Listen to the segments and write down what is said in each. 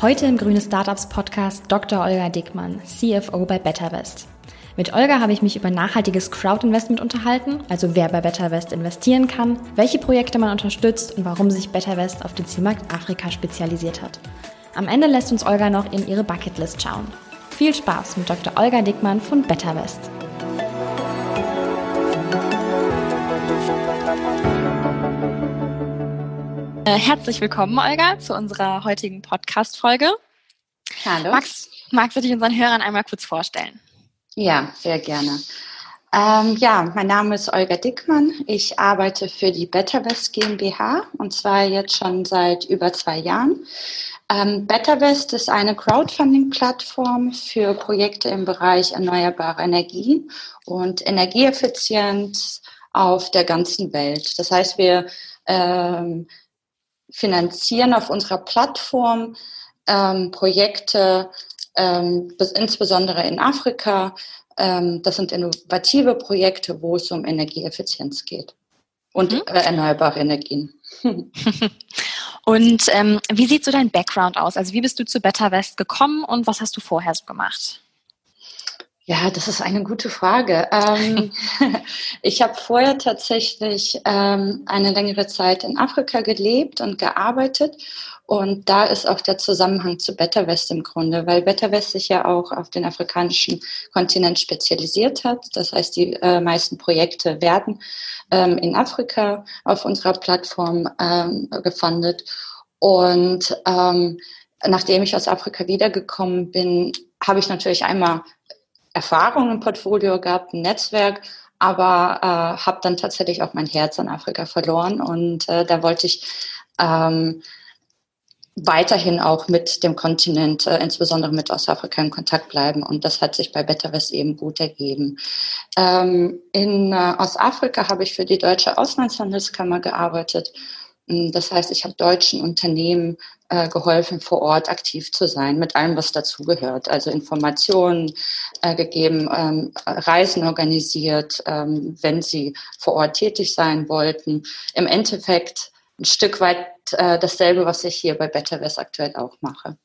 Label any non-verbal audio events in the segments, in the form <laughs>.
Heute im Grüne Startups Podcast Dr. Olga Dickmann, CFO bei BetterWest. Mit Olga habe ich mich über nachhaltiges Crowdinvestment unterhalten, also wer bei BetterWest investieren kann, welche Projekte man unterstützt und warum sich BetterWest auf den Zielmarkt Afrika spezialisiert hat. Am Ende lässt uns Olga noch in ihre Bucketlist schauen. Viel Spaß mit Dr. Olga Dickmann von BetterWest. Herzlich willkommen, Olga, zu unserer heutigen Podcast-Folge. Hallo. Magst, magst du dich unseren Hörern einmal kurz vorstellen? Ja, sehr gerne. Ähm, ja, mein Name ist Olga Dickmann. Ich arbeite für die BetterWest GmbH und zwar jetzt schon seit über zwei Jahren. Ähm, BetterWest ist eine Crowdfunding-Plattform für Projekte im Bereich erneuerbare Energien und Energieeffizienz auf der ganzen Welt. Das heißt, wir ähm, finanzieren auf unserer Plattform ähm, Projekte, ähm, insbesondere in Afrika. Ähm, das sind innovative Projekte, wo es um Energieeffizienz geht und mhm. äh, erneuerbare Energien. <laughs> und ähm, wie sieht so dein Background aus? Also wie bist du zu Better West gekommen und was hast du vorher so gemacht? Ja, das ist eine gute Frage. Ähm, <laughs> ich habe vorher tatsächlich ähm, eine längere Zeit in Afrika gelebt und gearbeitet. Und da ist auch der Zusammenhang zu Better West im Grunde, weil Better West sich ja auch auf den afrikanischen Kontinent spezialisiert hat. Das heißt, die äh, meisten Projekte werden ähm, in Afrika auf unserer Plattform ähm, gefundet. Und ähm, nachdem ich aus Afrika wiedergekommen bin, habe ich natürlich einmal Erfahrung im Portfolio gehabt, ein Netzwerk, aber äh, habe dann tatsächlich auch mein Herz an Afrika verloren und äh, da wollte ich ähm, weiterhin auch mit dem Kontinent, äh, insbesondere mit Ostafrika in Kontakt bleiben und das hat sich bei BetterWest eben gut ergeben. Ähm, in äh, Ostafrika habe ich für die Deutsche Auslandshandelskammer gearbeitet hm, das heißt, ich habe deutschen Unternehmen äh, geholfen, vor Ort aktiv zu sein, mit allem, was dazugehört. Also Informationen äh, gegeben, ähm, Reisen organisiert, ähm, wenn sie vor Ort tätig sein wollten. Im Endeffekt ein Stück weit äh, dasselbe, was ich hier bei BetterWest aktuell auch mache.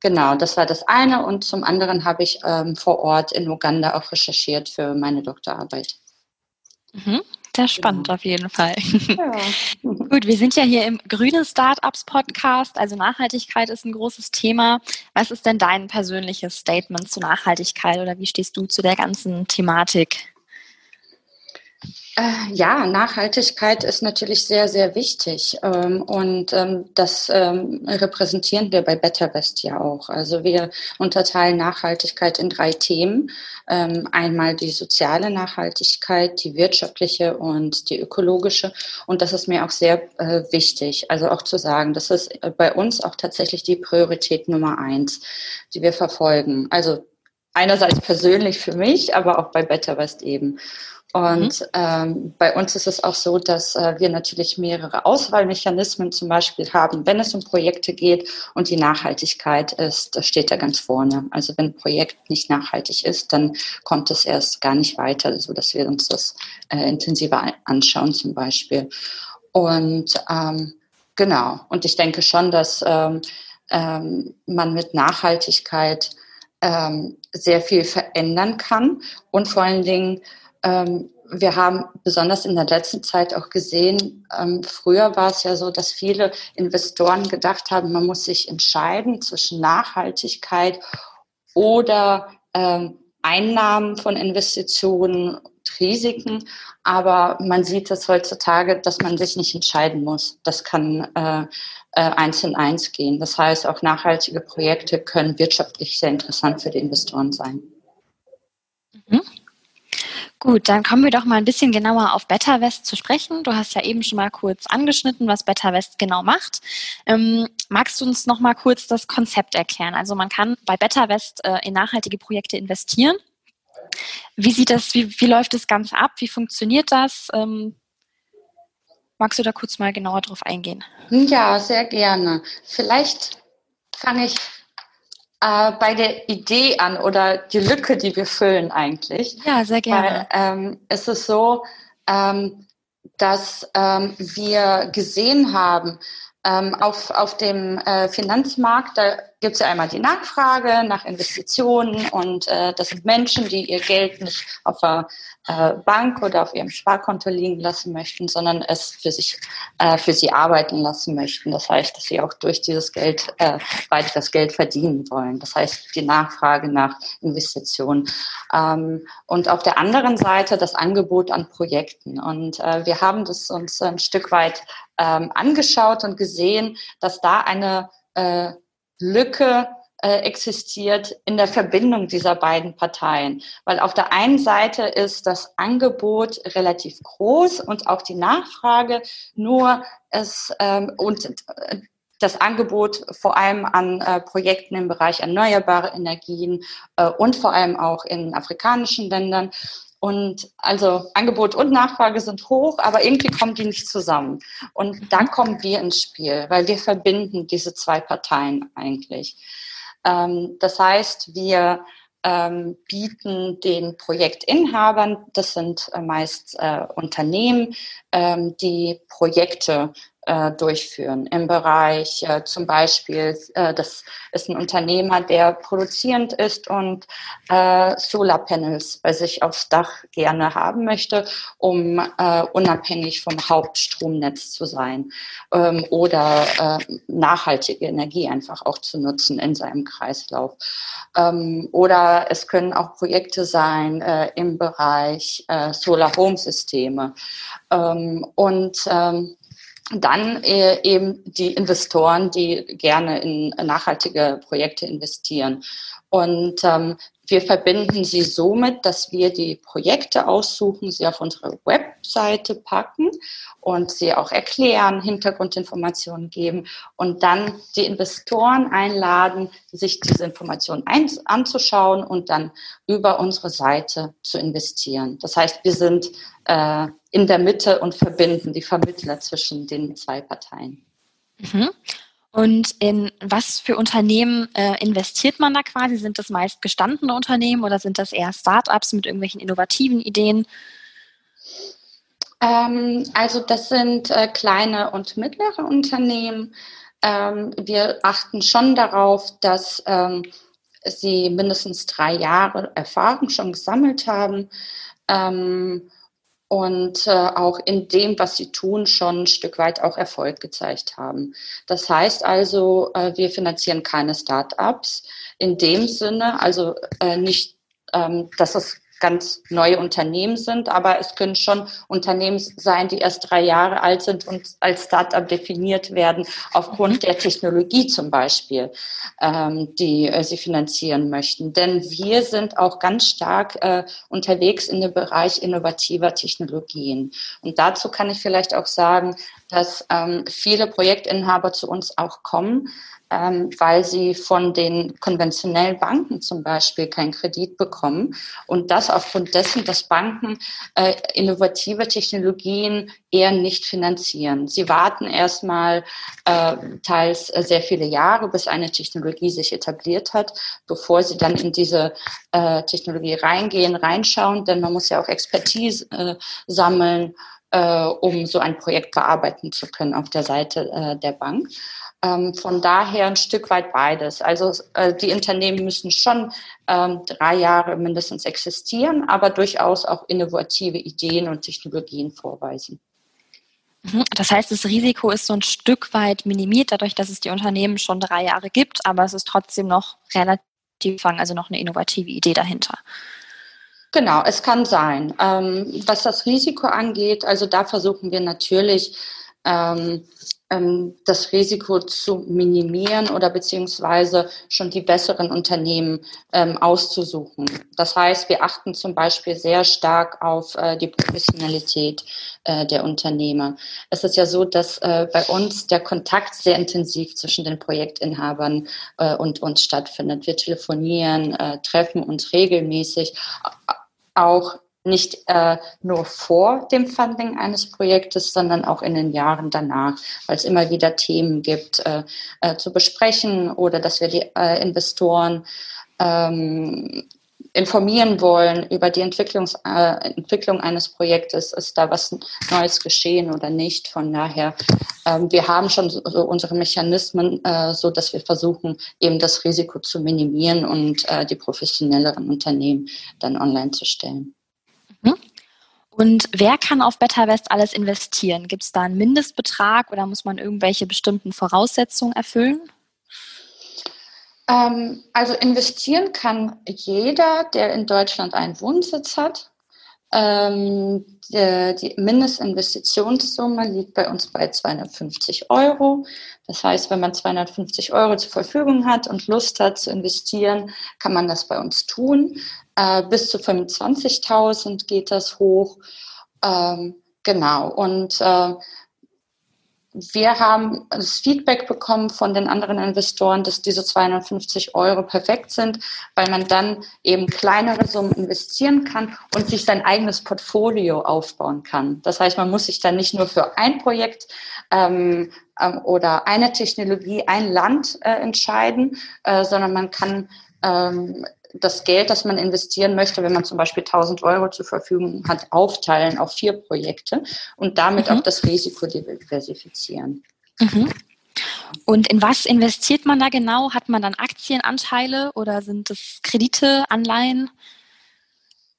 Genau, das war das eine. Und zum anderen habe ich ähm, vor Ort in Uganda auch recherchiert für meine Doktorarbeit. Mhm. Sehr spannend ja. auf jeden Fall. Ja. <laughs> Gut, wir sind ja hier im Grüne Startups Podcast, also Nachhaltigkeit ist ein großes Thema. Was ist denn dein persönliches Statement zu Nachhaltigkeit oder wie stehst du zu der ganzen Thematik? Äh, ja, Nachhaltigkeit ist natürlich sehr, sehr wichtig. Ähm, und ähm, das ähm, repräsentieren wir bei BetterWest ja auch. Also wir unterteilen Nachhaltigkeit in drei Themen. Einmal die soziale Nachhaltigkeit, die wirtschaftliche und die ökologische. Und das ist mir auch sehr äh, wichtig. Also auch zu sagen, das ist äh, bei uns auch tatsächlich die Priorität Nummer eins, die wir verfolgen. Also einerseits persönlich für mich, aber auch bei BetterWest eben. Und mhm. ähm, bei uns ist es auch so, dass äh, wir natürlich mehrere Auswahlmechanismen zum Beispiel haben, wenn es um Projekte geht und die Nachhaltigkeit ist, steht da ganz vorne. Also wenn ein Projekt nicht nachhaltig ist, dann kommt es erst gar nicht weiter, so dass wir uns das äh, intensiver anschauen zum Beispiel. Und ähm, genau, und ich denke schon, dass ähm, ähm, man mit Nachhaltigkeit ähm, sehr viel verändern kann und vor allen Dingen ähm, wir haben besonders in der letzten Zeit auch gesehen, ähm, früher war es ja so, dass viele Investoren gedacht haben, man muss sich entscheiden zwischen Nachhaltigkeit oder ähm, Einnahmen von Investitionen, Risiken. Aber man sieht es heutzutage, dass man sich nicht entscheiden muss. Das kann äh, äh, eins in eins gehen. Das heißt, auch nachhaltige Projekte können wirtschaftlich sehr interessant für die Investoren sein. Mhm. Gut, dann kommen wir doch mal ein bisschen genauer auf BetterWest zu sprechen. Du hast ja eben schon mal kurz angeschnitten, was BetterWest genau macht. Ähm, magst du uns noch mal kurz das Konzept erklären? Also man kann bei BetterWest äh, in nachhaltige Projekte investieren. Wie sieht das, wie, wie läuft das Ganze ab? Wie funktioniert das? Ähm, magst du da kurz mal genauer drauf eingehen? Ja, sehr gerne. Vielleicht fange ich äh, bei der Idee an oder die Lücke, die wir füllen eigentlich. Ja, sehr gerne. Weil ähm, es ist so, ähm, dass ähm, wir gesehen haben, ähm, auf, auf dem äh, Finanzmarkt, da gibt es ja einmal die Nachfrage nach Investitionen und äh, das sind Menschen, die ihr Geld nicht auf der äh, Bank oder auf ihrem Sparkonto liegen lassen möchten, sondern es für sich äh, für sie arbeiten lassen möchten. Das heißt, dass sie auch durch dieses Geld äh, das Geld verdienen wollen. Das heißt, die Nachfrage nach Investitionen. Ähm, und auf der anderen Seite das Angebot an Projekten. Und äh, wir haben das uns ein Stück weit ähm, angeschaut und gesehen, dass da eine äh, Lücke äh, existiert in der Verbindung dieser beiden Parteien. Weil auf der einen Seite ist das Angebot relativ groß und auch die Nachfrage, nur es ähm, und äh, das Angebot vor allem an äh, Projekten im Bereich erneuerbare Energien äh, und vor allem auch in afrikanischen Ländern. Und also Angebot und Nachfrage sind hoch, aber irgendwie kommen die nicht zusammen. Und da kommen wir ins Spiel, weil wir verbinden diese zwei Parteien eigentlich. Ähm, das heißt, wir ähm, bieten den Projektinhabern, das sind äh, meist äh, Unternehmen, ähm, die Projekte äh, durchführen. Im Bereich äh, zum Beispiel, äh, das ist ein Unternehmer, der produzierend ist und äh, Solarpanels bei sich aufs Dach gerne haben möchte, um äh, unabhängig vom Hauptstromnetz zu sein ähm, oder äh, nachhaltige Energie einfach auch zu nutzen in seinem Kreislauf. Ähm, oder es können auch Projekte sein äh, im Bereich äh, Solar Home Systeme. Ähm, und ähm, dann äh, eben die Investoren, die gerne in nachhaltige Projekte investieren. Und ähm, wir verbinden sie somit, dass wir die Projekte aussuchen, sie auf unsere Webseite packen und sie auch erklären, Hintergrundinformationen geben und dann die Investoren einladen, sich diese Informationen anzuschauen und dann über unsere Seite zu investieren. Das heißt, wir sind äh, in der Mitte und verbinden die Vermittler zwischen den zwei Parteien. Mhm. Und in was für Unternehmen äh, investiert man da quasi? Sind das meist gestandene Unternehmen oder sind das eher Startups mit irgendwelchen innovativen Ideen? Ähm, also das sind äh, kleine und mittlere Unternehmen. Ähm, wir achten schon darauf, dass ähm, sie mindestens drei Jahre Erfahrung schon gesammelt haben. Und äh, auch in dem, was sie tun, schon ein Stück weit auch Erfolg gezeigt haben. Das heißt also, äh, wir finanzieren keine Start-ups in dem Sinne, also äh, nicht, ähm, dass es ganz neue Unternehmen sind, aber es können schon Unternehmen sein, die erst drei Jahre alt sind und als Startup definiert werden, aufgrund mhm. der Technologie zum Beispiel, ähm, die äh, sie finanzieren möchten. Denn wir sind auch ganz stark äh, unterwegs in dem Bereich innovativer Technologien. Und dazu kann ich vielleicht auch sagen, dass ähm, viele Projektinhaber zu uns auch kommen, ähm, weil sie von den konventionellen Banken zum Beispiel keinen Kredit bekommen. Und das aufgrund dessen, dass Banken äh, innovative Technologien eher nicht finanzieren. Sie warten erstmal äh, teils sehr viele Jahre, bis eine Technologie sich etabliert hat, bevor sie dann in diese äh, Technologie reingehen, reinschauen, denn man muss ja auch Expertise äh, sammeln äh, um so ein Projekt bearbeiten zu können auf der Seite äh, der Bank. Ähm, von daher ein Stück weit beides. Also äh, die Unternehmen müssen schon ähm, drei Jahre mindestens existieren, aber durchaus auch innovative Ideen und Technologien vorweisen. Mhm. Das heißt, das Risiko ist so ein Stück weit minimiert, dadurch, dass es die Unternehmen schon drei Jahre gibt, aber es ist trotzdem noch relativ fang, also noch eine innovative Idee dahinter. Genau, es kann sein. Ähm, was das Risiko angeht, also da versuchen wir natürlich, ähm, ähm, das Risiko zu minimieren oder beziehungsweise schon die besseren Unternehmen ähm, auszusuchen. Das heißt, wir achten zum Beispiel sehr stark auf äh, die Professionalität äh, der Unternehmer. Es ist ja so, dass äh, bei uns der Kontakt sehr intensiv zwischen den Projektinhabern äh, und uns stattfindet. Wir telefonieren, äh, treffen uns regelmäßig, auch nicht äh, nur vor dem Funding eines Projektes, sondern auch in den Jahren danach, weil es immer wieder Themen gibt äh, äh, zu besprechen oder dass wir die äh, Investoren ähm, informieren wollen über die Entwicklungs, äh, Entwicklung eines Projektes, ist da was Neues geschehen oder nicht. Von daher, ähm, wir haben schon so, unsere Mechanismen, äh, so dass wir versuchen, eben das Risiko zu minimieren und die professionelleren Unternehmen dann online zu stellen. Mhm. Und wer kann auf BetterWest alles investieren? Gibt es da einen Mindestbetrag oder muss man irgendwelche bestimmten Voraussetzungen erfüllen? Ähm, also investieren kann jeder, der in Deutschland einen Wohnsitz hat. Ähm, die, die Mindestinvestitionssumme liegt bei uns bei 250 Euro. Das heißt, wenn man 250 Euro zur Verfügung hat und Lust hat zu investieren, kann man das bei uns tun. Äh, bis zu 25.000 geht das hoch. Ähm, genau. Und äh, wir haben das Feedback bekommen von den anderen Investoren, dass diese 250 Euro perfekt sind, weil man dann eben kleinere Summen investieren kann und sich sein eigenes Portfolio aufbauen kann. Das heißt, man muss sich dann nicht nur für ein Projekt ähm, ähm, oder eine Technologie, ein Land äh, entscheiden, äh, sondern man kann ähm, das Geld, das man investieren möchte, wenn man zum Beispiel 1000 Euro zur Verfügung hat, aufteilen auf vier Projekte und damit mhm. auch das Risiko diversifizieren. Mhm. Und in was investiert man da genau? Hat man dann Aktienanteile oder sind es Kredite, Anleihen?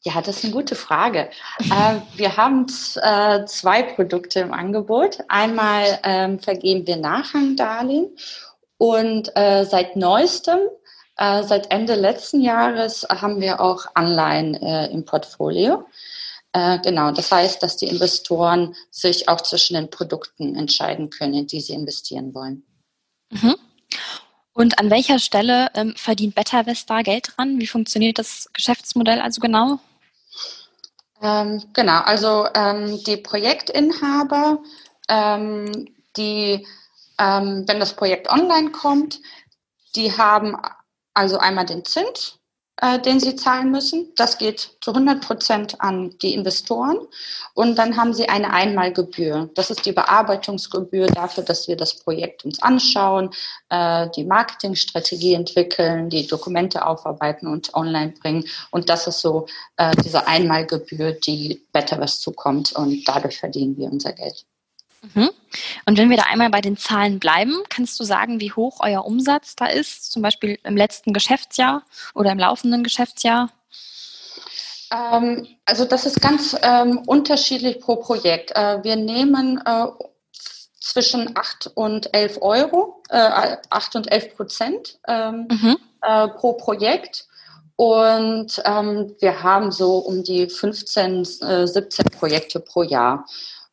Ja, das ist eine gute Frage. äh, wir haben äh, zwei Produkte im Angebot. Einmal ähm, vergeben wir Nachrangdarlehen und äh, seit neuestem äh, seit Ende letzten Jahres haben wir auch Anleihen äh, im Portfolio. Äh, genau, das heißt, dass die Investoren sich auch zwischen den Produkten entscheiden können, in die sie investieren wollen. Mhm. Und an welcher Stelle ähm, verdient BetterVest da Geld dran? Wie funktioniert das Geschäftsmodell also genau? Ähm, genau, also ähm, die Projektinhaber, ähm, die, ähm, wenn das Projekt online kommt, die haben also einmal den Zins, äh, den sie zahlen müssen. Das geht zu 100 Prozent an die Investoren. Und dann haben sie eine Einmalgebühr. Das ist die Bearbeitungsgebühr dafür, dass wir das Projekt uns anschauen, äh, die Marketingstrategie entwickeln, die Dokumente aufarbeiten und online bringen. Und das ist so äh, diese Einmalgebühr, die Betterwest zukommt. Und dadurch verdienen wir unser Geld. Mhm. Und wenn wir da einmal bei den Zahlen bleiben, kannst du sagen, wie hoch euer Umsatz da ist, zum Beispiel im letzten Geschäftsjahr oder im laufenden Geschäftsjahr? Ähm, also das ist ganz ähm, unterschiedlich pro Projekt. Äh, wir nehmen äh, zwischen 8 und 11 Euro, äh, 8 und 11 Prozent ähm, mhm. äh, pro Projekt. Und ähm, wir haben so um die 15, 17 äh, Projekte pro Jahr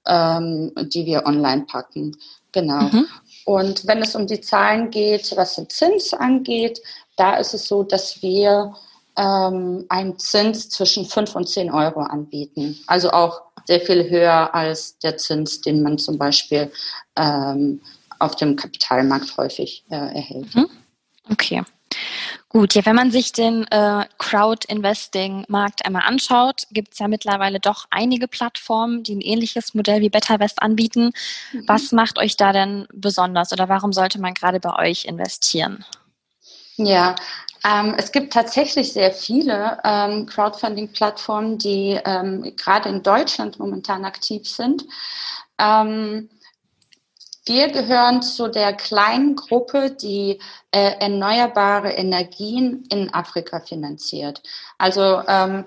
ähm, die wir online packen. Genau. Mhm. Und wenn es um die Zahlen geht, was den Zins angeht, da ist es so, dass wir ähm, einen Zins zwischen 5 und 10 Euro anbieten. Also auch sehr viel höher als der Zins, den man zum Beispiel ähm, auf dem Kapitalmarkt häufig äh, erhält. Mhm. Okay. Gut, ja, wenn man sich den äh, Crowd-Investing-Markt einmal anschaut, gibt es ja mittlerweile doch einige Plattformen, die ein ähnliches Modell wie BetterVest anbieten. Mhm. Was macht euch da denn besonders oder warum sollte man gerade bei euch investieren? Ja, ähm, es gibt tatsächlich sehr viele ähm, Crowdfunding-Plattformen, die ähm, gerade in Deutschland momentan aktiv sind. Ähm, wir gehören zu der kleinen Gruppe, die äh, erneuerbare Energien in Afrika finanziert. Also ähm,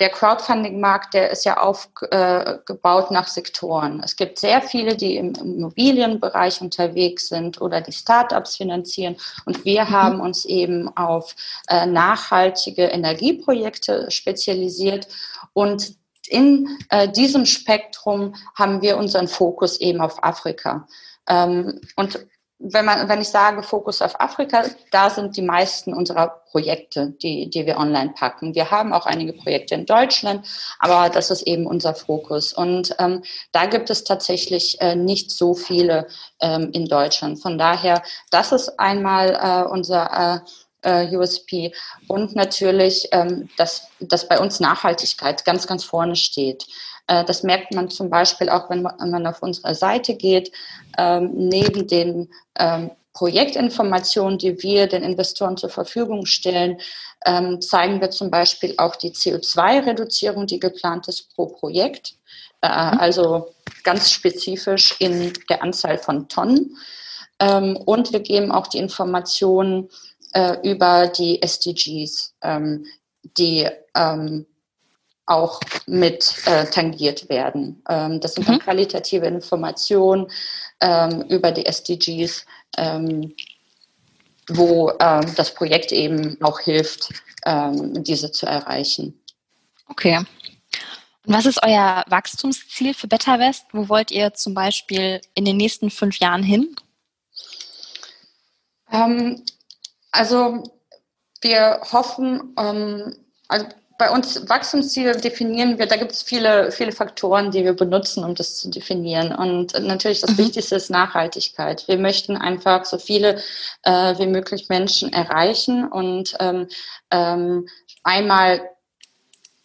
der Crowdfunding-Markt, der ist ja aufgebaut äh, nach Sektoren. Es gibt sehr viele, die im Immobilienbereich unterwegs sind oder die Startups finanzieren. Und wir mhm. haben uns eben auf äh, nachhaltige Energieprojekte spezialisiert. Und in äh, diesem Spektrum haben wir unseren Fokus eben auf Afrika. Ähm, und wenn man, wenn ich sage Fokus auf Afrika, da sind die meisten unserer Projekte, die, die wir online packen. Wir haben auch einige Projekte in Deutschland, aber das ist eben unser Fokus. Und ähm, da gibt es tatsächlich äh, nicht so viele ähm, in Deutschland. Von daher, das ist einmal äh, unser äh, äh, USP. Und natürlich, ähm, dass, dass bei uns Nachhaltigkeit ganz, ganz vorne steht. Äh, das merkt man zum Beispiel auch, wenn man auf unsere Seite geht. Ähm, neben den ähm, Projektinformationen, die wir den Investoren zur Verfügung stellen, ähm, zeigen wir zum Beispiel auch die CO2-Reduzierung, die geplant ist pro Projekt. Äh, mhm. also ganz spezifisch in der Anzahl von Tonnen. Ähm, und wir geben auch die Informationen äh, über die SDGs, ähm, die ähm, auch mit äh, tangiert werden. Ähm, das sind dann mhm. qualitative Informationen ähm, über die SDGs, ähm, wo ähm, das Projekt eben auch hilft, diese zu erreichen. Okay. Und was ist euer Wachstumsziel für Better West? Wo wollt ihr zum Beispiel in den nächsten fünf Jahren hin? Ähm, also wir hoffen, also bei uns Wachstumsziele definieren wir, da gibt es viele, viele Faktoren, die wir benutzen, um das zu definieren. Und natürlich das mhm. Wichtigste ist Nachhaltigkeit. Wir möchten einfach so viele äh, wie möglich Menschen erreichen und ähm, ähm, einmal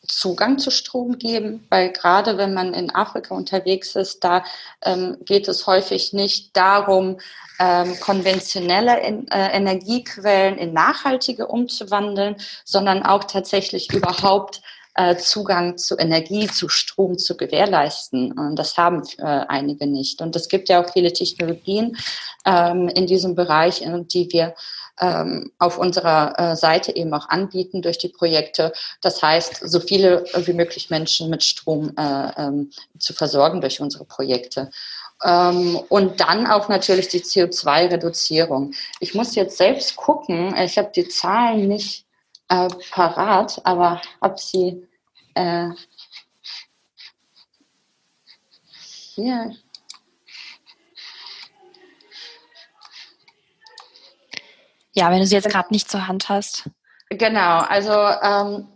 Zugang zu Strom geben, weil gerade wenn man in Afrika unterwegs ist, da ähm, geht es häufig nicht darum, ähm, konventionelle in, äh, Energiequellen in nachhaltige umzuwandeln, sondern auch tatsächlich überhaupt äh, Zugang zu Energie, zu Strom zu gewährleisten. Und das haben äh, einige nicht. Und es gibt ja auch viele Technologien ähm, in diesem Bereich, die wir ähm, auf unserer äh, Seite eben auch anbieten durch die Projekte. Das heißt, so viele wie möglich Menschen mit Strom äh, ähm, zu versorgen durch unsere Projekte. Ähm, und dann auch natürlich die CO2-Reduzierung. Ich muss jetzt selbst gucken, ich habe die Zahlen nicht äh, parat, aber habe sie äh, hier. Ja, wenn du sie jetzt gerade nicht zur Hand hast. Genau, also ähm,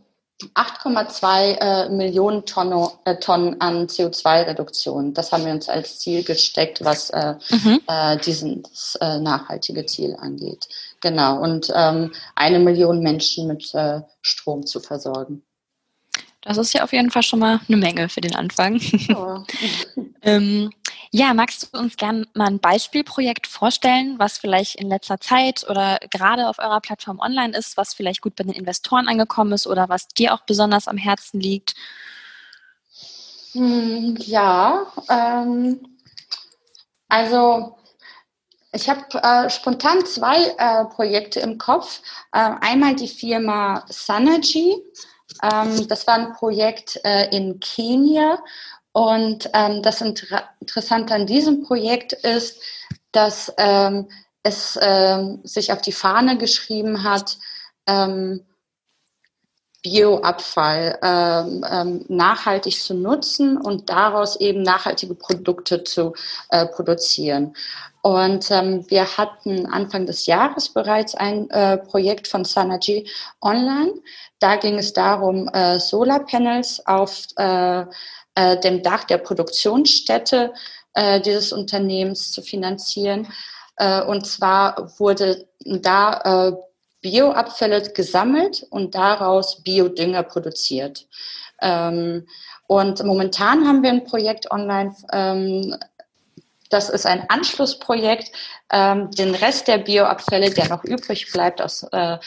8,2 äh, Millionen Tonne, äh, Tonnen an CO2-Reduktion. Das haben wir uns als Ziel gesteckt, was äh, mhm. äh, dieses äh, nachhaltige Ziel angeht. Genau. Und ähm, eine Million Menschen mit äh, Strom zu versorgen. Das ist ja auf jeden Fall schon mal eine Menge für den Anfang. Oh. <laughs> ähm, ja, magst du uns gerne mal ein Beispielprojekt vorstellen, was vielleicht in letzter Zeit oder gerade auf eurer Plattform online ist, was vielleicht gut bei den Investoren angekommen ist oder was dir auch besonders am Herzen liegt? Hm, ja, ähm, also ich habe äh, spontan zwei äh, Projekte im Kopf. Äh, einmal die Firma Synergy. Ähm, das war ein Projekt äh, in Kenia und ähm, das Inter Interessante an diesem Projekt ist, dass ähm, es ähm, sich auf die Fahne geschrieben hat, ähm, Bioabfall ähm, ähm, nachhaltig zu nutzen und daraus eben nachhaltige Produkte zu äh, produzieren. Und wir hatten Anfang des Jahres bereits ein äh, Projekt von Synergy online. Da ging es darum, äh, Solarpanels auf äh, äh, dem Dach der Produktionsstätte äh, dieses Unternehmens zu finanzieren. Äh, und zwar wurde da äh, Bioabfälle gesammelt und daraus Biodünger produziert. Ähm, und momentan haben wir ein Projekt online, ähm, das ist ein Anschlussprojekt. Ähm, den Rest der Bioabfälle, der noch übrig bleibt, aus, äh,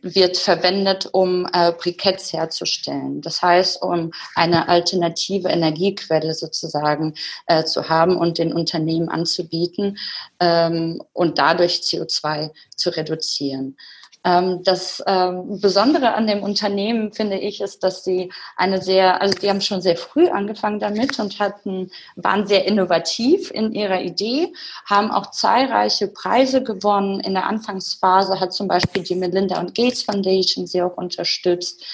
wird verwendet, um äh, Briketts herzustellen. Das heißt, um eine alternative Energiequelle sozusagen äh, zu haben und den Unternehmen anzubieten ähm, und dadurch CO2 zu reduzieren. Ähm, das ähm, Besondere an dem Unternehmen, finde ich, ist, dass sie eine sehr, also die haben schon sehr früh angefangen damit und hatten, waren sehr innovativ in ihrer Idee, haben auch zahlreiche Preise gewonnen. In der Anfangsphase hat zum Beispiel die Melinda und Gates Foundation sie auch unterstützt.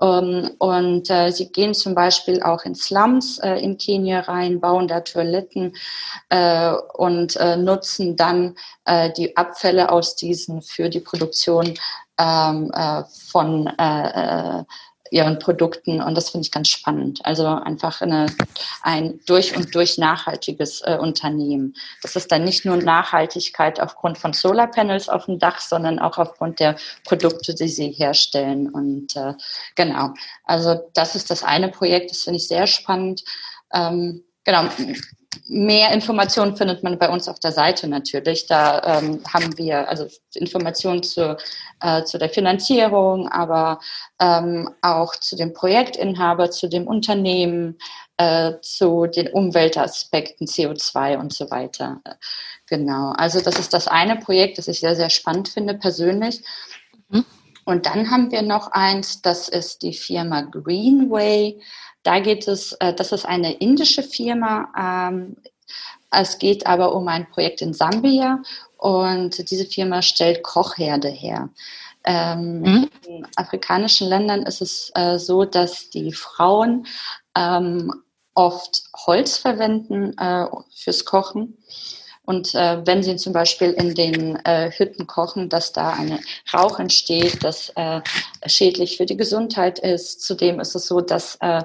Ähm, und äh, sie gehen zum Beispiel auch in Slums äh, in Kenia rein, bauen da Toiletten äh, und äh, nutzen dann äh, die Abfälle aus diesen für die Produktion ähm, äh, von ihren Produkten und das finde ich ganz spannend. Also einfach eine, ein durch und durch nachhaltiges äh, Unternehmen. Das ist dann nicht nur Nachhaltigkeit aufgrund von Solarpanels auf dem Dach, sondern auch aufgrund der Produkte, die sie herstellen. Und äh, genau, also das ist das eine Projekt, das finde ich sehr spannend. Ähm, genau, Mehr Informationen findet man bei uns auf der Seite natürlich. Da ähm, haben wir also Informationen zu, äh, zu der Finanzierung, aber ähm, auch zu dem Projektinhaber, zu dem Unternehmen, äh, zu den Umweltaspekten, CO2 und so weiter. Genau. Also das ist das eine Projekt, das ich sehr, sehr spannend finde persönlich. Mhm. Und dann haben wir noch eins, das ist die Firma Greenway. Da geht es, äh, das ist eine indische Firma. Ähm, es geht aber um ein Projekt in Sambia und diese Firma stellt Kochherde her. Ähm, mhm. In afrikanischen Ländern ist es äh, so, dass die Frauen ähm, oft Holz verwenden äh, fürs Kochen. Und äh, wenn sie zum Beispiel in den äh, Hütten kochen, dass da ein Rauch entsteht, das äh, schädlich für die Gesundheit ist. Zudem ist es so, dass äh,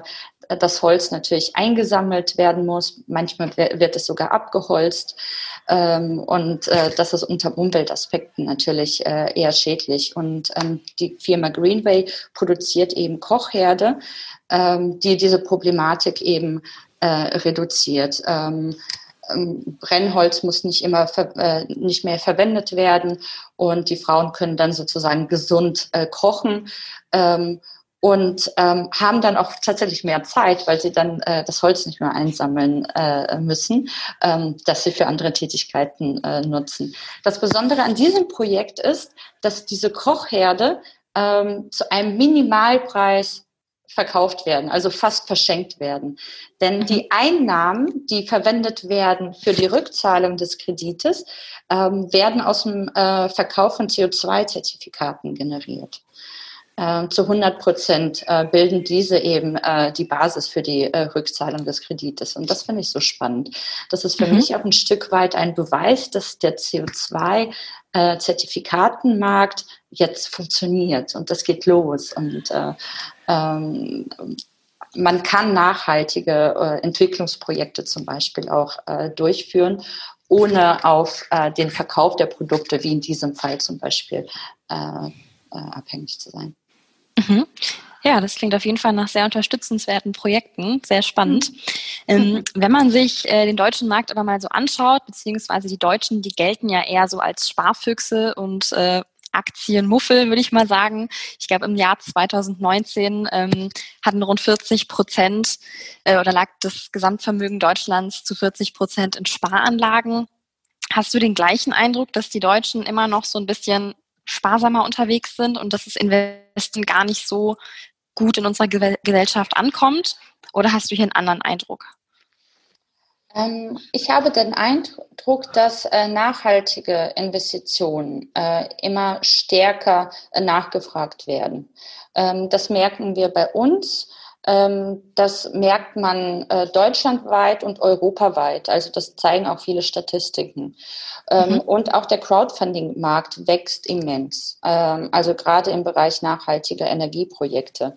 das Holz natürlich eingesammelt werden muss. Manchmal wird es sogar abgeholzt. Ähm, und äh, das ist unter Umweltaspekten natürlich äh, eher schädlich. Und ähm, die Firma Greenway produziert eben Kochherde, ähm, die diese Problematik eben reduziert. Ähm, Brennholz muss nicht immer äh, nicht mehr verwendet werden und die Frauen können dann sozusagen gesund äh, kochen ähm, und ähm, haben dann auch tatsächlich mehr Zeit, weil sie dann äh, das Holz nicht mehr einsammeln äh, müssen, ähm, das sie für andere Tätigkeiten äh, nutzen. Das Besondere an diesem Projekt ist, dass diese Kochherde ähm, zu einem Minimalpreis verkauft werden, also fast verschenkt werden. Denn die mhm. Einnahmen, die verwendet werden für die Rückzahlung des Kredites, ähm, werden aus dem äh, Verkauf von CO2-Zertifikaten generiert. Äh, zu 100 Prozent äh, bilden diese eben äh, die Basis für die äh, Rückzahlung des Kredites. Und das finde ich so spannend. Das ist für mhm. mich auch ein Stück weit ein Beweis, dass der CO2 äh, Zertifikatenmarkt jetzt funktioniert und das geht los. Und äh, ähm, man kann nachhaltige äh, Entwicklungsprojekte zum Beispiel auch äh, durchführen, ohne auf äh, den Verkauf der Produkte, wie in diesem Fall zum Beispiel, äh, abhängig zu sein. Mhm. Ja, das klingt auf jeden Fall nach sehr unterstützenswerten Projekten, sehr spannend. Mhm. Wenn man sich äh, den deutschen Markt aber mal so anschaut, beziehungsweise die Deutschen, die gelten ja eher so als Sparfüchse und äh, Aktienmuffel, würde ich mal sagen. Ich glaube, im Jahr 2019 ähm, hatten rund 40 Prozent äh, oder lag das Gesamtvermögen Deutschlands zu 40 Prozent in Sparanlagen. Hast du den gleichen Eindruck, dass die Deutschen immer noch so ein bisschen sparsamer unterwegs sind und dass das Investen gar nicht so gut in unserer Gesellschaft ankommt? Oder hast du hier einen anderen Eindruck? Ähm, ich habe den Eindruck, dass äh, nachhaltige Investitionen äh, immer stärker äh, nachgefragt werden. Ähm, das merken wir bei uns. Ähm, das merkt man deutschlandweit und europaweit. Also das zeigen auch viele Statistiken. Mhm. Und auch der Crowdfunding-Markt wächst immens. Also gerade im Bereich nachhaltiger Energieprojekte.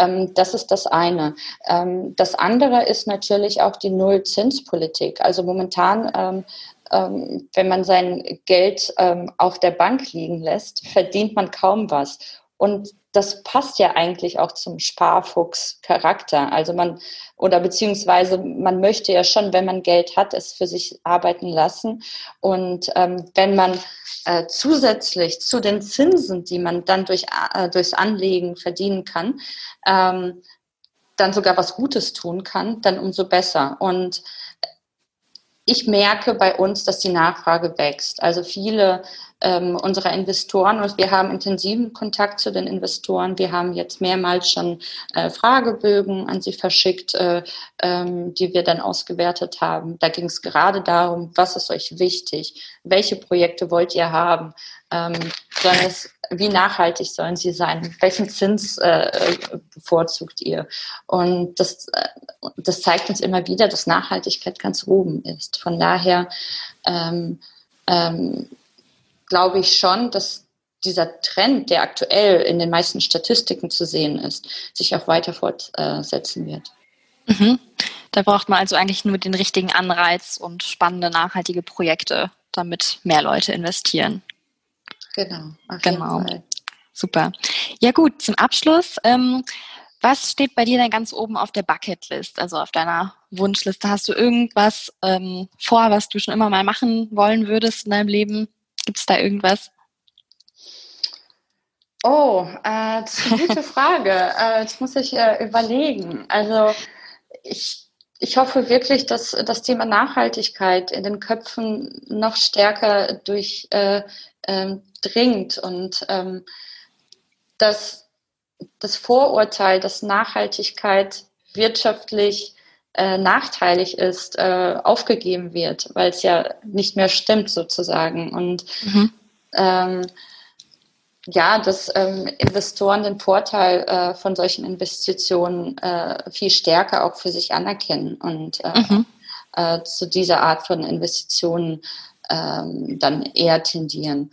Ähm, das ist das eine. Ähm, das andere ist natürlich auch die Nullzinspolitik. Also momentan ähm, wenn man sein Geld auf der Bank liegen lässt, verdient man kaum was. Und das passt ja eigentlich auch zum Sparfuchs-Charakter. Also man, oder beziehungsweise man möchte ja schon, wenn man Geld hat, es für sich arbeiten lassen. Und ähm, wenn man äh, zusätzlich zu den Zinsen, die man dann durch, äh, durchs Anlegen verdienen kann, ähm, dann sogar was Gutes tun kann, dann umso besser. Und ich merke bei uns, dass die Nachfrage wächst. Also viele ähm, unserer Investoren und wir haben intensiven Kontakt zu den Investoren. Wir haben jetzt mehrmals schon äh, Fragebögen an sie verschickt, äh, ähm, die wir dann ausgewertet haben. Da ging es gerade darum, was ist euch wichtig? Welche Projekte wollt ihr haben? Ähm, sollen es, wie nachhaltig sollen sie sein? Welchen Zins äh, bevorzugt ihr? Und das, äh, das zeigt uns immer wieder, dass Nachhaltigkeit ganz oben ist. Von daher ähm, ähm, glaube ich schon, dass dieser Trend, der aktuell in den meisten Statistiken zu sehen ist, sich auch weiter fortsetzen wird. Mhm. Da braucht man also eigentlich nur den richtigen Anreiz und spannende, nachhaltige Projekte, damit mehr Leute investieren. Genau. genau. Super. Ja gut, zum Abschluss. Ähm, was steht bei dir denn ganz oben auf der Bucketlist, also auf deiner Wunschliste? Hast du irgendwas ähm, vor, was du schon immer mal machen wollen würdest in deinem Leben? Gibt es da irgendwas? Oh, äh, das ist eine <laughs> gute Frage. äh, das muss ich äh, überlegen. Also ich, ich hoffe wirklich, dass das Thema Nachhaltigkeit in den Köpfen noch stärker durchdringt äh, ähm, und ähm, dass das Vorurteil, dass Nachhaltigkeit wirtschaftlich äh, nachteilig ist, äh, aufgegeben wird, weil es ja nicht mehr stimmt sozusagen. Und mhm. ähm, ja, dass ähm, Investoren den Vorteil äh, von solchen Investitionen äh, viel stärker auch für sich anerkennen und äh, mhm. Äh, zu dieser Art von Investitionen ähm, dann eher tendieren.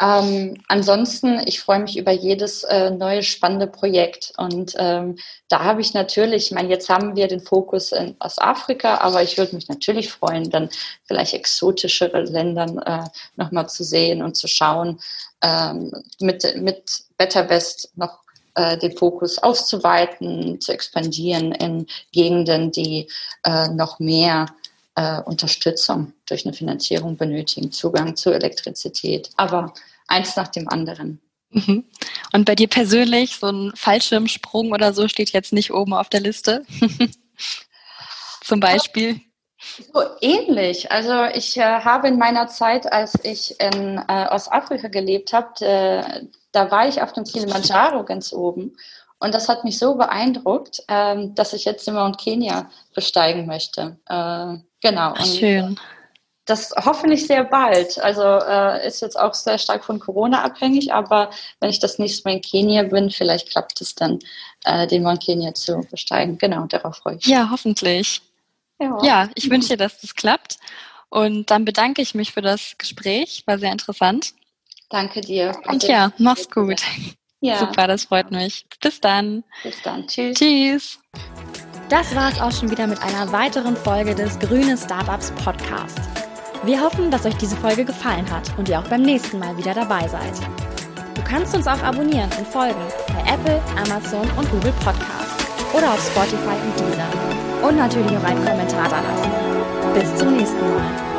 Ähm, ansonsten, ich freue mich über jedes äh, neue spannende Projekt. Und ähm, da habe ich natürlich, ich meine, jetzt haben wir den Fokus in Ostafrika, aber ich würde mich natürlich freuen, dann vielleicht exotischere Ländern äh, nochmal zu sehen und zu schauen, ähm, mit, mit Better West noch äh, den Fokus auszuweiten, zu expandieren in Gegenden, die äh, noch mehr äh, Unterstützung durch eine Finanzierung benötigen, Zugang zu Elektrizität. Aber eins nach dem anderen. Mhm. Und bei dir persönlich, so ein Fallschirmsprung oder so steht jetzt nicht oben auf der Liste? <laughs> Zum Beispiel? So ähnlich. Also ich äh, habe in meiner Zeit, als ich in äh, Ostafrika gelebt habe, äh, da war ich auf dem Kilimanjaro ganz oben. Und das hat mich so beeindruckt, ähm, dass ich jetzt den Mount Kenya besteigen möchte. Äh, genau. Ach, schön das hoffentlich sehr bald. Also äh, ist jetzt auch sehr stark von Corona abhängig, aber wenn ich das nächste Mal in Kenia bin, vielleicht klappt es dann, äh, den Mount Kenia zu besteigen. Genau, darauf freue ich mich. Ja, hoffentlich. Ja, ja ich wünsche dir, dass das klappt. Und dann bedanke ich mich für das Gespräch. War sehr interessant. Danke dir. Und ja, mach's gut. Ja. Super, das freut mich. Bis dann. Bis dann. Tschüss. Tschüss. Das war es auch schon wieder mit einer weiteren Folge des Grüne Startups Podcast. Wir hoffen, dass euch diese Folge gefallen hat und ihr auch beim nächsten Mal wieder dabei seid. Du kannst uns auch abonnieren und folgen bei Apple, Amazon und Google Podcast oder auf Spotify und Deezer. Und natürlich auch einen Kommentar da lassen. Bis zum nächsten Mal.